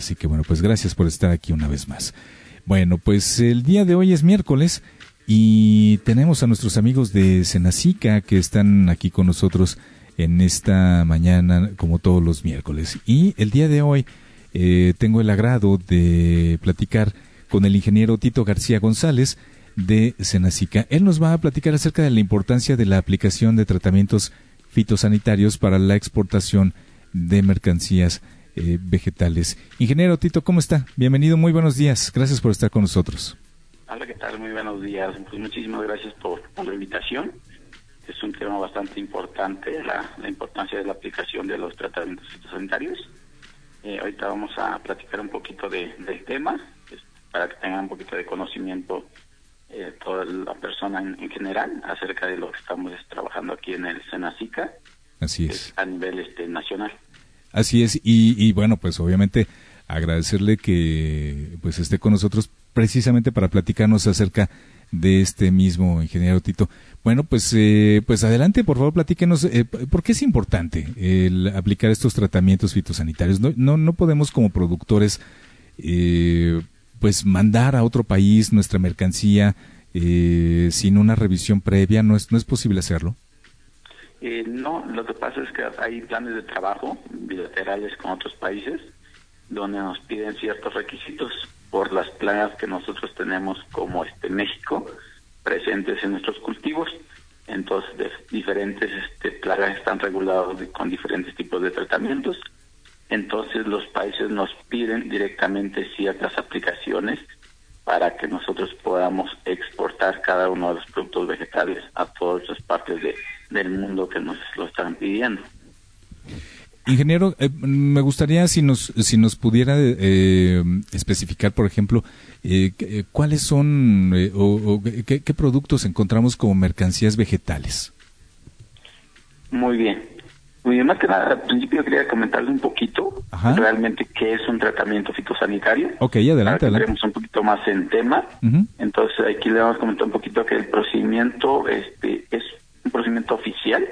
Así que bueno, pues gracias por estar aquí una vez más. Bueno, pues el día de hoy es miércoles y tenemos a nuestros amigos de Senacica que están aquí con nosotros en esta mañana como todos los miércoles. Y el día de hoy eh, tengo el agrado de platicar con el ingeniero Tito García González de Senacica. Él nos va a platicar acerca de la importancia de la aplicación de tratamientos fitosanitarios para la exportación de mercancías eh, vegetales. Ingeniero Tito, ¿cómo está? Bienvenido, muy buenos días. Gracias por estar con nosotros. Hola, ¿qué tal? Muy buenos días. Pues muchísimas gracias por, la invitación. Es un tema bastante importante, la, importancia de la aplicación de los tratamientos fitosanitarios. Eh, ahorita vamos a platicar un poquito del tema, pues, para que tengan un poquito de conocimiento eh, toda la persona en, general acerca de lo que estamos trabajando aquí en el Senacica. Así es. A nivel este, nacional. Así es, y, y bueno, pues obviamente agradecerle que pues esté con nosotros precisamente para platicarnos acerca de este mismo ingeniero Tito. Bueno, pues eh, pues adelante, por favor, platíquenos eh, por qué es importante el aplicar estos tratamientos fitosanitarios. No no, no podemos como productores eh, pues mandar a otro país nuestra mercancía eh, sin una revisión previa, no es no es posible hacerlo. Eh, no, lo que pasa es que hay planes de trabajo bilaterales con otros países donde nos piden ciertos requisitos por las plagas que nosotros tenemos como este México presentes en nuestros cultivos. Entonces, diferentes este, plagas están reguladas con diferentes tipos de tratamientos. Entonces, los países nos piden directamente ciertas aplicaciones para que nosotros podamos exportar cada uno de los productos vegetales a todas las partes de, del mundo que nos lo están pidiendo. Ingeniero, eh, me gustaría si nos si nos pudiera eh, especificar, por ejemplo, eh, cuáles son o, qué, productos encontramos como mercancías vegetales. Muy bien. Muy bien, más que nada, al principio quería comentarle un poquito realmente qué es un tratamiento fitosanitario. Ok, adelante, adelante. un poquito más en tema. Entonces, aquí le vamos a comentar un poquito que el procedimiento este, es un procedimiento oficial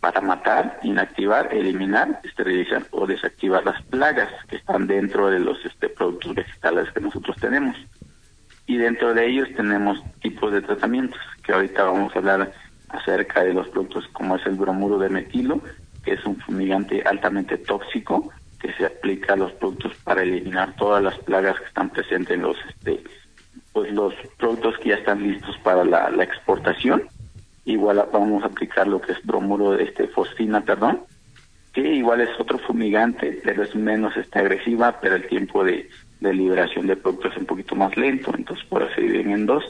para matar, inactivar, eliminar, esterilizar o desactivar las plagas que están dentro de los este, productos vegetales que nosotros tenemos. Y dentro de ellos tenemos tipos de tratamientos, que ahorita vamos a hablar acerca de los productos como es el bromuro de metilo, que es un fumigante altamente tóxico que se aplica a los productos para eliminar todas las plagas que están presentes en los este pues los productos que ya están listos para la exportación igual vamos a aplicar lo que es bromuro de este fosfina, perdón, que igual es otro fumigante, pero es menos este, agresiva, pero el tiempo de, liberación de productos es un poquito más lento, entonces por eso dividen en dos.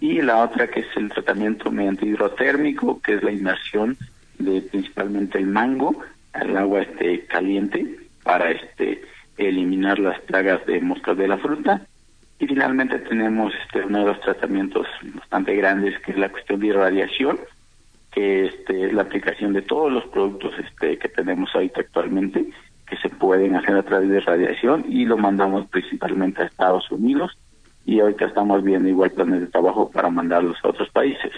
Y la otra que es el tratamiento mediante hidrotérmico, que es la inmersión de principalmente el mango al agua este caliente para este eliminar las plagas de moscas de la fruta y finalmente tenemos este, uno de los tratamientos bastante grandes, que es la cuestión de irradiación, que este, es la aplicación de todos los productos este, que tenemos ahorita actualmente, que se pueden hacer a través de radiación y lo mandamos principalmente a Estados Unidos y ahorita estamos viendo igual planes de trabajo para mandarlos a otros países.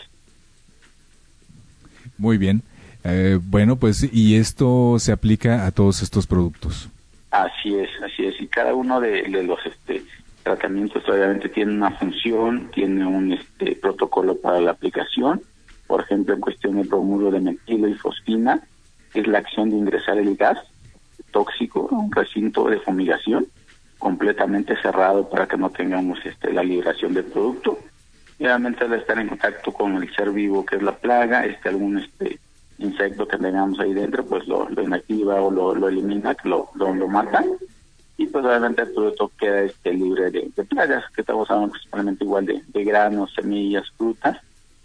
Muy bien. Eh, bueno, pues, ¿y esto se aplica a todos estos productos? Así es, así es. Y cada uno de, de los este, tratamientos obviamente tiene una función, tiene un este, protocolo para la aplicación, por ejemplo en cuestión de bromuro de metilo y fosfina, es la acción de ingresar el gas tóxico a un recinto de fumigación completamente cerrado para que no tengamos este, la liberación del producto. Y obviamente al estar en contacto con el ser vivo que es la plaga, este algún este insecto que tengamos ahí dentro, pues lo, inactiva o lo, elimina, lo, lo, lo mata pues obviamente el producto queda este, libre de, plagas, que estamos hablando principalmente igual de, de granos, semillas, frutas,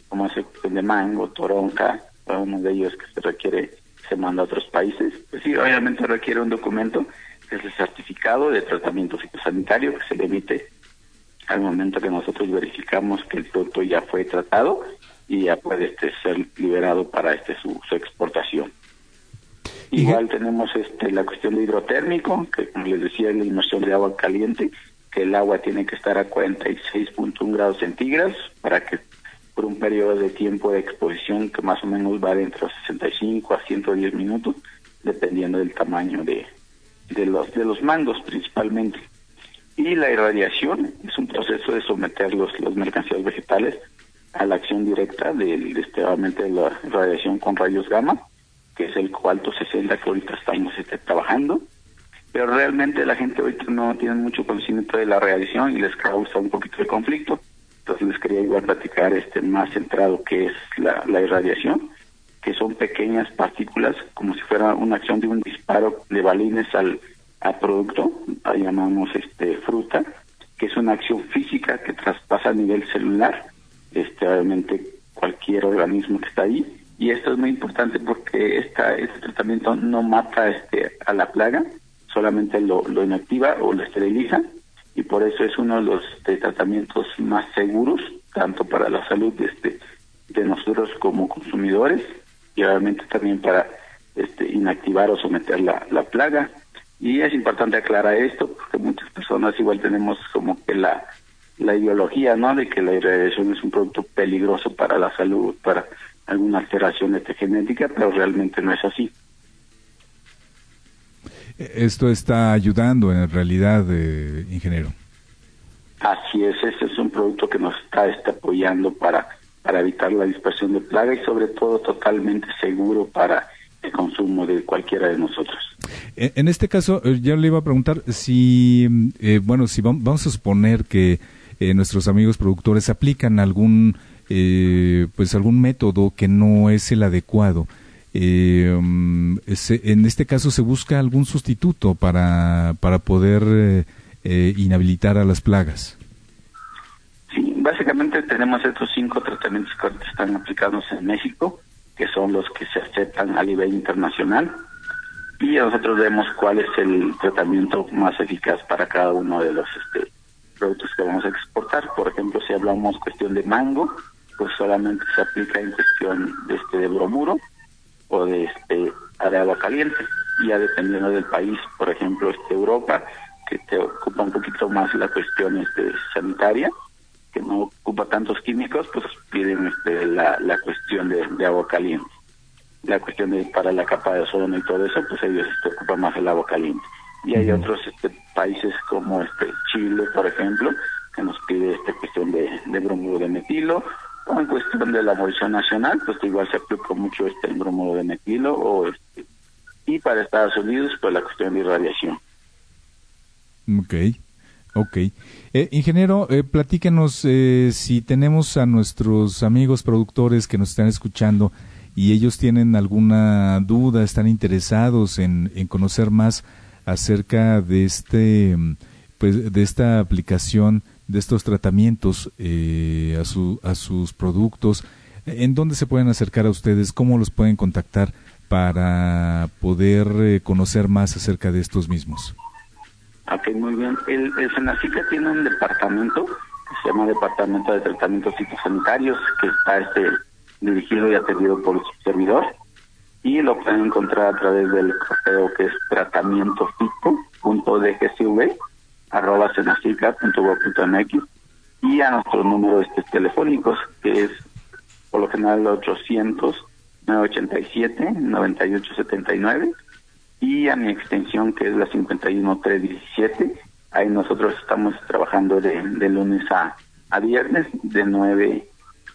como ese de mango, toronca, uno de ellos que se requiere, se manda a otros países. Pues sí, obviamente requiere un documento que es el certificado de tratamiento fitosanitario que se le emite al momento que nosotros verificamos que el producto ya fue tratado y ya puede este, ser liberado para este su exportación. Igual tenemos este la cuestión de hidrotérmico, que como les decía, es la inmersión de agua caliente, que el agua tiene que estar a 46.1 grados centígrados para que por un periodo de tiempo de exposición que más o menos va de entre 65 a 110 minutos, dependiendo del tamaño de, de los de los mangos principalmente. Y la irradiación es un proceso de someter los, los mercancías vegetales a la acción directa de, este, de la radiación con rayos gamma, que es el cuarto 60 que ahorita estamos este, trabajando. Pero realmente la gente ahorita no tiene mucho conocimiento de la radiación y les causa un poquito de conflicto. Entonces les quería igual platicar este más centrado que es la, la irradiación, que son pequeñas partículas como si fuera una acción de un disparo de balines al, al producto, llamamos este fruta, que es una acción física que traspasa a nivel celular este, obviamente cualquier organismo que está ahí. Y esto es muy importante porque esta, este tratamiento no mata este, a la plaga, solamente lo, inactiva o lo esteriliza. Y por eso es uno de los este, tratamientos más seguros, tanto para la salud de, este, de nosotros como consumidores y obviamente también para este, inactivar o someter la, la plaga. Y es importante aclarar esto porque muchas personas igual tenemos como que la la ideología, ¿no? De que la irradiación es un producto peligroso para la salud, para alguna alteración este, genética, pero realmente no es así. Esto está ayudando en realidad, eh, ingeniero. Así es, este es un producto que nos está, está apoyando para, para evitar la dispersión de plaga y sobre todo totalmente seguro para el consumo de cualquiera de nosotros. En este caso, eh, yo le iba a preguntar si, eh, bueno, si vamos a suponer que eh, nuestros amigos productores aplican algún eh, pues algún método que no es el adecuado. Eh, mm, en este caso se busca algún sustituto para, para poder inhabilitar a las plagas. Sí, básicamente tenemos estos cinco tratamientos que están aplicados en México, que son los que se aceptan a nivel internacional, y nosotros vemos cuál es el tratamiento más eficaz para cada uno de los este, productos que vamos a exportar. Por ejemplo, si hablamos cuestión de mango, pues solamente se aplica en cuestión de este de bromuro o de este de agua caliente. Ya dependiendo del país, por ejemplo, este Europa, que te ocupa un poquito más la cuestión este sanitaria, que no ocupa tantos químicos, pues piden este la, la cuestión de, de agua caliente. La cuestión de para la capa de ozono y todo eso, pues ellos este, ocupan más el agua caliente y hay otros este, países como este Chile, por ejemplo, que nos pide esta cuestión de, de bromuro de metilo, o en cuestión de la abolición nacional, pues igual se aplica mucho este bromuro de metilo, o este, y para Estados Unidos, pues la cuestión de irradiación. Ok, ok. Eh, ingeniero, eh, platíquenos eh, si tenemos a nuestros amigos productores que nos están escuchando y ellos tienen alguna duda, están interesados en, en conocer más acerca de este pues de esta aplicación de estos tratamientos eh, a su a sus productos en dónde se pueden acercar a ustedes cómo los pueden contactar para poder eh, conocer más acerca de estos mismos Ok, muy bien. El, el Senacica tiene un departamento que se llama Departamento de Tratamientos Fitosanitarios, que está este dirigido y atendido por su servidor y lo pueden encontrar a través del correo que es tratamientofito.dgcv arroba y a nuestros números este, telefónicos que es por lo general 800 987 9879 y a mi extensión que es la 51317 ahí nosotros estamos trabajando de, de lunes a, a viernes de 9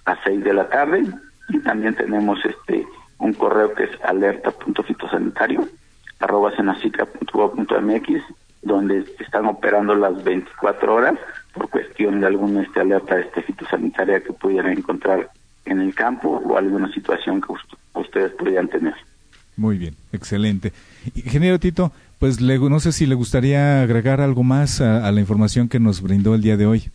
a 6 de la tarde. Y también tenemos este un correo que es alerta.fitosanitario arroba mx donde están operando las 24 horas por cuestión de alguna este, alerta este, fitosanitaria que pudieran encontrar en el campo o alguna situación que ustedes pudieran tener. Muy bien, excelente. Ingeniero Tito, pues le, no sé si le gustaría agregar algo más a la información que nos brindó el día de hoy.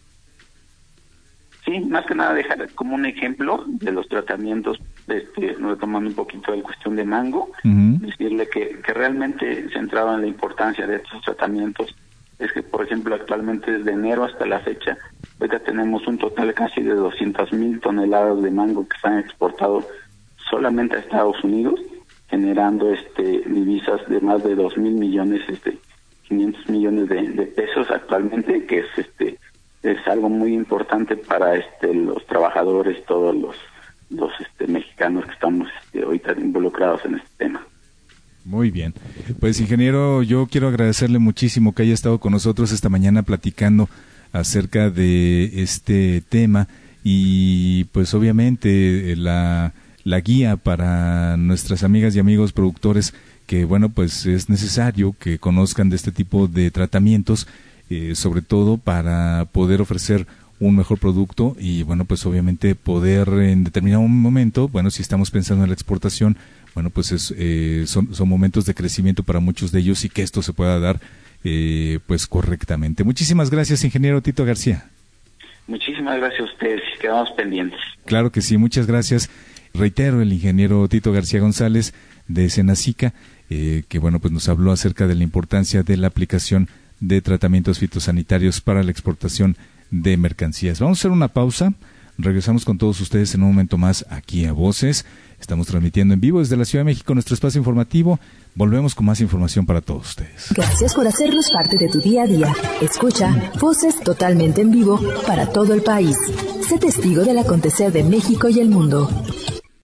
Sí, más que nada dejar como un ejemplo de los tratamientos, este, retomando un poquito la cuestión de mango, decirle que, que realmente centrado en la importancia de estos tratamientos. Es que, por ejemplo, actualmente desde enero hasta la fecha, ahorita tenemos un total casi de 200 mil toneladas de mango que se han exportado solamente a Estados Unidos, generando este divisas de más de 2 mil millones, este 500 millones de, de pesos actualmente, que es este es algo muy importante para este los trabajadores, todos los los este, mexicanos que estamos este, ahorita involucrados en este tema. Muy bien. Pues ingeniero, yo quiero agradecerle muchísimo que haya estado con nosotros esta mañana platicando acerca de este tema y pues obviamente la, la guía para nuestras amigas y amigos productores que bueno pues es necesario que conozcan de este tipo de tratamientos eh, sobre todo para poder ofrecer un mejor producto y bueno pues obviamente poder en determinado momento bueno si estamos pensando en la exportación bueno pues es, eh, son, son momentos de crecimiento para muchos de ellos y que esto se pueda dar eh, pues correctamente. Muchísimas gracias ingeniero Tito García. Muchísimas gracias a ustedes quedamos pendientes. Claro que sí muchas gracias. Reitero el ingeniero Tito García González de Senacica eh, que bueno pues nos habló acerca de la importancia de la aplicación de tratamientos fitosanitarios para la exportación de mercancías. Vamos a hacer una pausa. Regresamos con todos ustedes en un momento más aquí a Voces. Estamos transmitiendo en vivo desde la Ciudad de México nuestro espacio informativo. Volvemos con más información para todos ustedes. Gracias por hacernos parte de tu día a día. Escucha Voces totalmente en vivo para todo el país. Sé testigo del acontecer de México y el mundo.